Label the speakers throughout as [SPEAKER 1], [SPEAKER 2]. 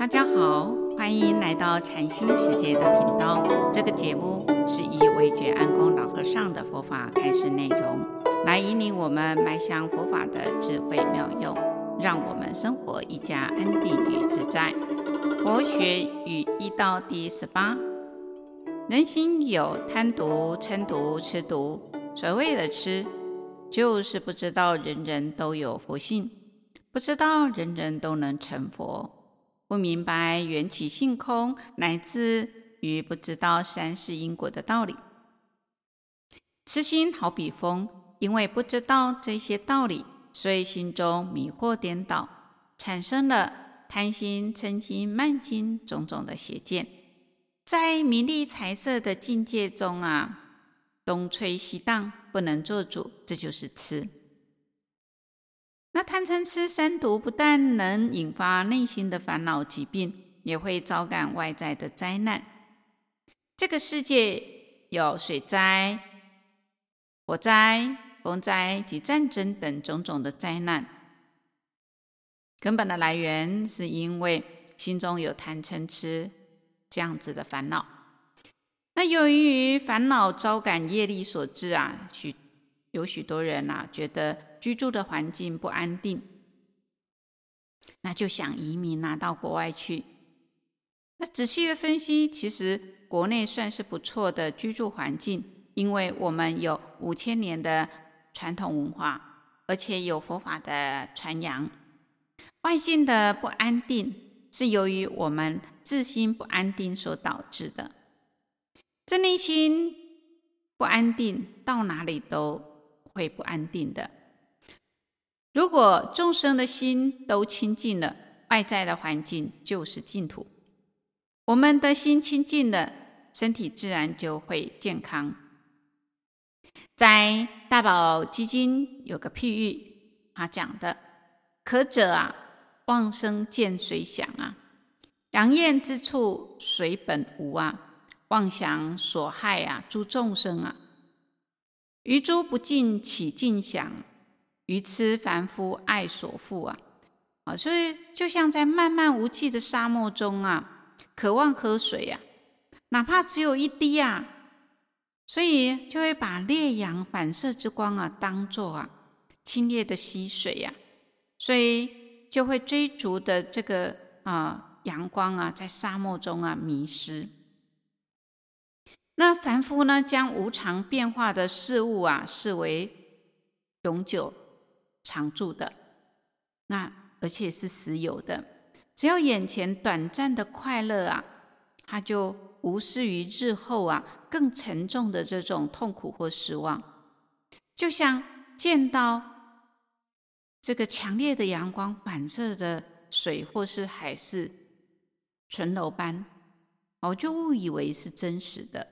[SPEAKER 1] 大家好，欢迎来到禅心世界的频道。这个节目是以惟觉安公老和尚的佛法开示内容，来引领我们迈向佛法的智慧妙用，让我们生活一加安定与自在。佛学与医道第十八，人心有贪毒、嗔毒、痴毒。所谓的痴，就是不知道人人都有佛性，不知道人人都能成佛。不明白缘起性空，乃至于不知道三世因果的道理。痴心好比风，因为不知道这些道理，所以心中迷惑颠倒，产生了贪心、嗔心、慢心种种的邪见，在名利财色的境界中啊，东吹西荡，不能做主，这就是痴。那贪嗔痴三毒不但能引发内心的烦恼疾病，也会招感外在的灾难。这个世界有水灾、火灾、风灾及战争等种种的灾难，根本的来源是因为心中有贪嗔痴这样子的烦恼。那由于烦恼招感业力所致啊，许有许多人呐、啊、觉得。居住的环境不安定，那就想移民拿到国外去。那仔细的分析，其实国内算是不错的居住环境，因为我们有五千年的传统文化，而且有佛法的传扬。外境的不安定，是由于我们自心不安定所导致的。这内心不安定，到哪里都会不安定的。如果众生的心都清净了，外在的环境就是净土。我们的心清净了，身体自然就会健康。在大宝积经有个譬喻，他讲的：可者啊，妄生见水响啊；阳焰之处，水本无啊。妄想所害啊，诸众生啊，于诸不净起净想。愚痴凡夫爱所覆啊，啊，所以就像在漫漫无际的沙漠中啊，渴望喝水呀、啊，哪怕只有一滴啊，所以就会把烈阳反射之光啊，当作啊清冽的溪水呀、所以就会追逐的这个啊阳光啊，在沙漠中啊迷失。那凡夫呢，将无常变化的事物啊，视为永久。常住的，那而且是实有的。只要眼前短暂的快乐啊，他就无视于日后啊更沉重的这种痛苦或失望。就像见到这个强烈的阳光反射的水或是海市蜃楼般，我就误以为是真实的。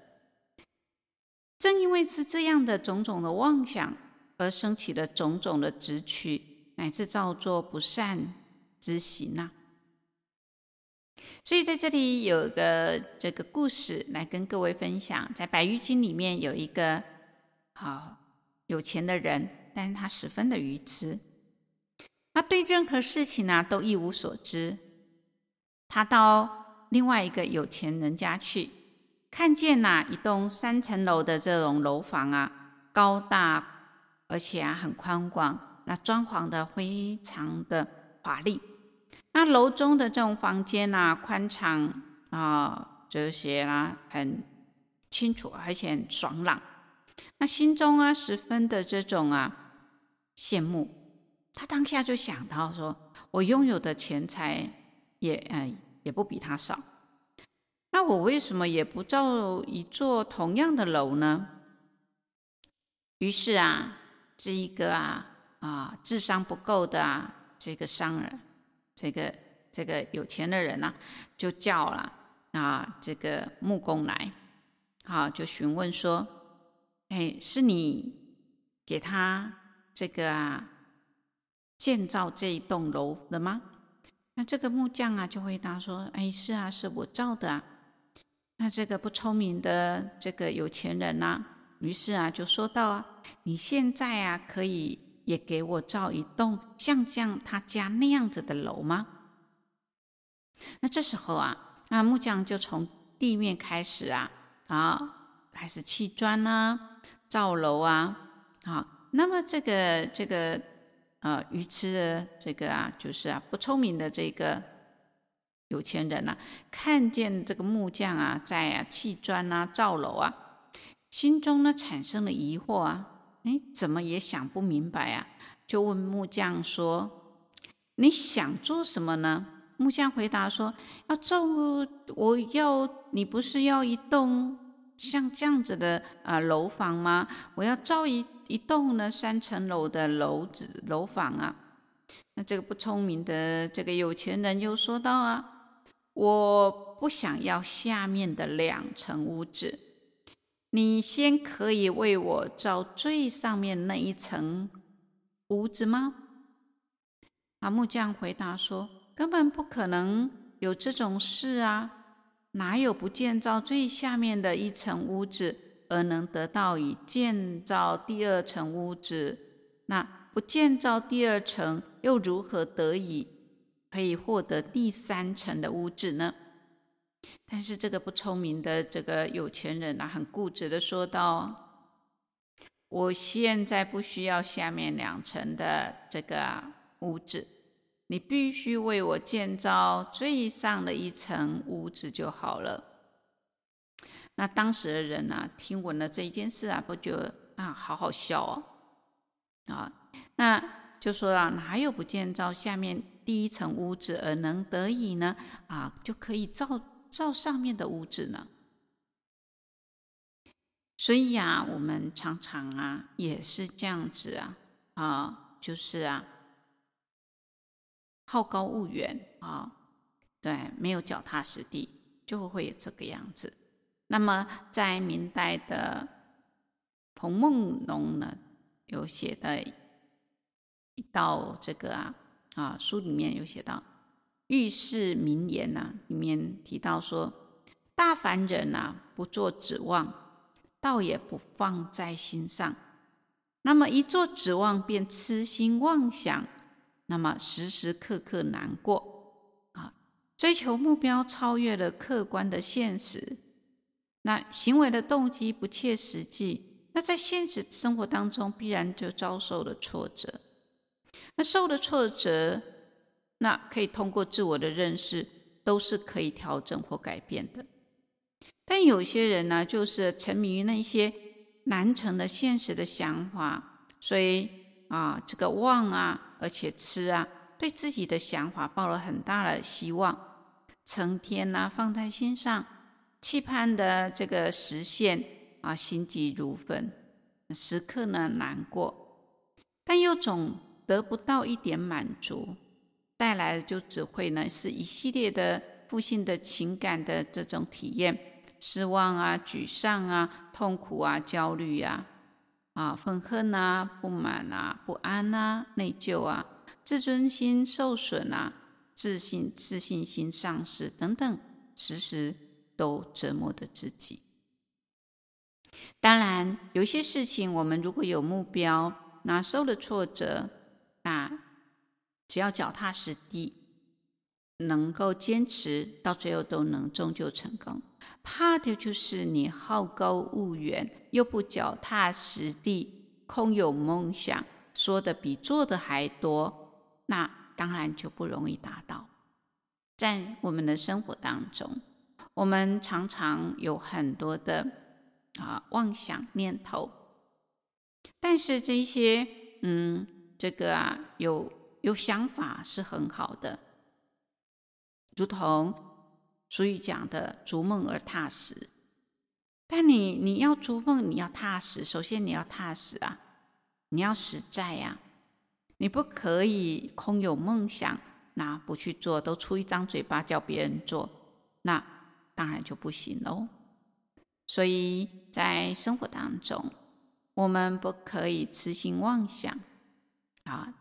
[SPEAKER 1] 正因为是这样的种种的妄想。而生起了种种的执取，乃至造作不善之行呐、啊。所以在这里有个这个故事来跟各位分享，在《白玉经》里面有一个好有钱的人，但是他十分的愚痴，他对任何事情呢、都一无所知。他到另外一个有钱人家去，看见呐、一栋三层楼的这种楼房啊，高大。而且啊，很宽广，那装潢的非常的华丽。那楼中的这种房间啊，宽敞啊，这些啊，很清楚，而且很爽朗。那心中啊，十分的这种啊羡慕。他当下就想到说：“我拥有的钱财也嗯也不比他少，那我为什么也不造一座同样的楼呢？”于是啊。这一个啊啊智商不够的啊这个商人，这个这个有钱的人呐、啊，就叫了啊这个木工来，好、啊、就询问说，哎，是你给他这个啊建造这一栋楼的吗？那这个木匠啊就回答说，哎，是啊，是我造的啊。那这个不聪明的这个有钱人呐、于是啊，就说到啊，你现在啊，可以也给我造一栋像像他家那样子的楼吗？那这时候啊，那木匠就从地面开始啊，啊，开始砌砖啊，造楼啊，啊，那么这个这个呃愚痴的这个啊，就是啊不聪明的这个有钱人呐、啊，看见这个木匠啊在啊砌砖啊造楼啊，心中呢产生了疑惑啊，哎，怎么也想不明白啊，就问木匠说：“你想做什么呢？”木匠回答说：“要造，我要你不是要一栋像这样子的啊楼房吗？我要造一一栋呢三层楼的楼子楼房啊。”那这个不聪明的这个有钱人又说道：“啊，我不想要下面的两层屋子，你先可以为我造最上面那一层屋子吗？”啊，木匠回答说。根本不可能有这种事啊！哪有不建造最下面的一层屋子，而能得到以建造第二层屋子？那不建造第二层，又如何得以可以获得第三层的屋子呢？但是这个不聪明的这个有钱人啊，很固执的说道：“我现在不需要下面两层的这个屋子。”你必须为我建造最上的一层屋子就好了。那当时的人啊，听闻了这一件事啊，不觉得啊，好好笑哦，啊，那就说啊，哪有不建造下面第一层屋子而能得以呢？啊，就可以造造上面的屋子呢？所以啊，我们常常啊，也是这样子啊，啊，就是啊。好高骛远啊，对，没有脚踏实地，就会有这个样子。那么，在明代的彭梦龙呢，有写的一道这个啊啊书里面有写到《遇事名言》呐，里面提到说，大凡人呐，不做指望，倒也不放在心上。那么一做指望，便痴心妄想。那么时时刻刻难过啊，追求目标超越了客观的现实，那行为的动机不切实际，那在现实生活当中必然就遭受了挫折。那受的挫折，那可以通过自我的认识，都是可以调整或改变的。但有些人呢，就是沉迷于那些难成的现实的想法，所以啊，这个妄啊。而且痴啊，对自己的想法抱了很大的希望，成天呢、放在心上，期盼的这个实现啊，心急如焚，时刻呢难过，但又总得不到一点满足，带来的就只会呢是一系列的负性的情感的这种体验，失望啊、沮丧啊、痛苦啊、焦虑啊。啊，愤恨啊，不满啊，不安啊，内疚啊，自尊心受损啊，自信自信心丧失等等，时时都折磨着自己。当然，有些事情我们如果有目标，那受了挫折，那只要脚踏实地，能够坚持到最后，都能终究成功。怕的就是你好高骛远，又不脚踏实地，空有梦想，说的比做的还多，那当然就不容易达到。在我们的生活当中，我们常常有很多的啊妄想念头，但是这些嗯，这个啊有有想法是很好的，如同。俗语讲的“逐梦而踏实”，但你你要逐梦，你要踏实，首先你要踏实啊，你要实在呀、啊，你不可以空有梦想，那不去做，都出一张嘴巴叫别人做，那当然就不行喽。所以在生活当中，我们不可以痴心妄想啊，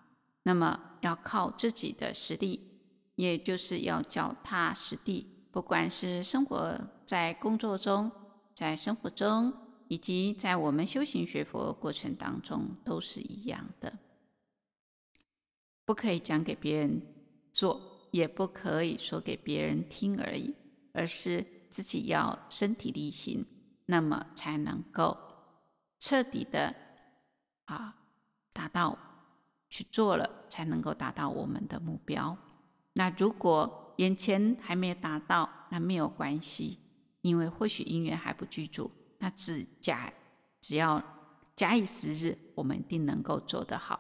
[SPEAKER 1] 那么要靠自己的实力，也就是要脚踏实地。不管是生活在工作中，在生活中，以及在我们修行学佛过程当中，都是一样的。不可以讲给别人做，也不可以说给别人听而已，而是自己要身体力行，那么才能够彻底的啊达到去做了，才能够达到我们的目标。那如果眼前还没有达到，那没有关系，因为或许因缘还不具足，那只假只要假以时日，我们一定能够做得好。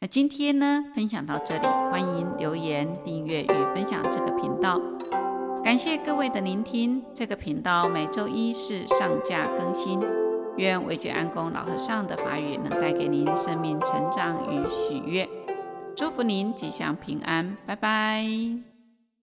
[SPEAKER 1] 那今天呢，分享到这里，欢迎留言、订阅与分享这个频道。感谢各位的聆听。这个频道每周一是上架更新。愿维觉安公老和尚的法语能带给您生命成长与喜悦。祝福您吉祥平安，拜拜。